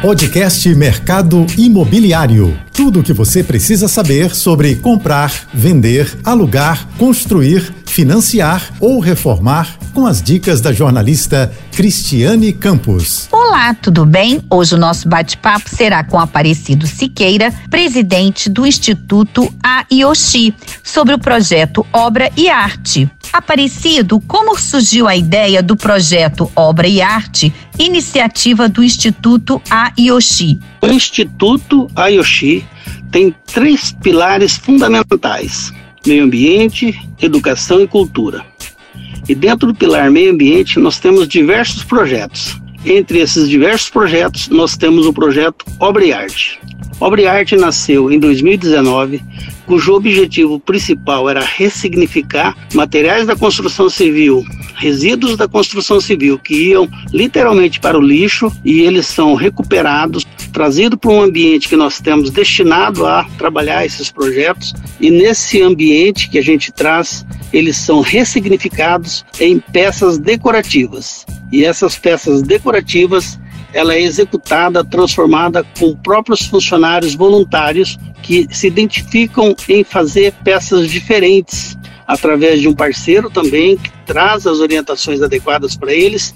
Podcast Mercado Imobiliário. Tudo o que você precisa saber sobre comprar, vender, alugar, construir, financiar ou reformar com as dicas da jornalista Cristiane Campos. Olá, tudo bem? Hoje o nosso bate-papo será com Aparecido Siqueira, presidente do Instituto AIOXI, sobre o projeto Obra e Arte. Aparecido, como surgiu a ideia do projeto Obra e Arte, iniciativa do Instituto AIOXI? O Instituto AIOXI tem três pilares fundamentais: meio ambiente, educação e cultura. E dentro do pilar meio ambiente, nós temos diversos projetos. Entre esses diversos projetos, nós temos o projeto Obra e Arte. Obra Arte nasceu em 2019 cujo objetivo principal era ressignificar materiais da construção civil, resíduos da construção civil que iam literalmente para o lixo e eles são recuperados, trazidos para um ambiente que nós temos destinado a trabalhar esses projetos e nesse ambiente que a gente traz, eles são ressignificados em peças decorativas. E essas peças decorativas ela é executada, transformada com próprios funcionários voluntários que se identificam em fazer peças diferentes através de um parceiro também que traz as orientações adequadas para eles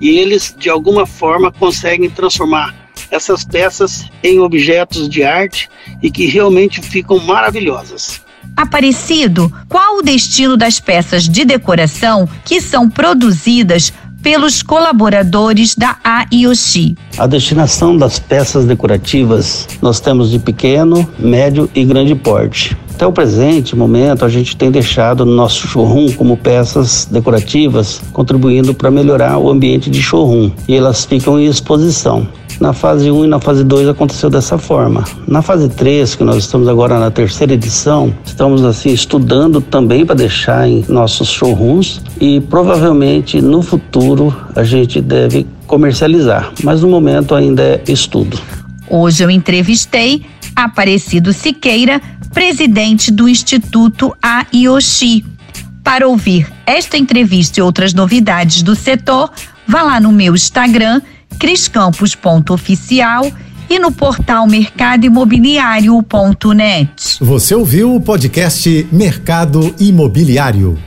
e eles de alguma forma conseguem transformar essas peças em objetos de arte e que realmente ficam maravilhosas. Aparecido, qual o destino das peças de decoração que são produzidas pelos colaboradores da AIOXI. A destinação das peças decorativas nós temos de pequeno, médio e grande porte. Até o presente momento, a gente tem deixado no nosso showroom como peças decorativas, contribuindo para melhorar o ambiente de showroom. E elas ficam em exposição. Na fase 1 e na fase 2 aconteceu dessa forma. Na fase 3, que nós estamos agora na terceira edição, estamos assim estudando também para deixar em nossos showrooms e provavelmente no futuro a gente deve comercializar, mas no momento ainda é estudo. Hoje eu entrevistei Aparecido Siqueira, presidente do Instituto AIOXI. Para ouvir esta entrevista e outras novidades do setor, vá lá no meu Instagram criscampos.oficial e no portal mercadoimobiliário.net. Você ouviu o podcast Mercado Imobiliário.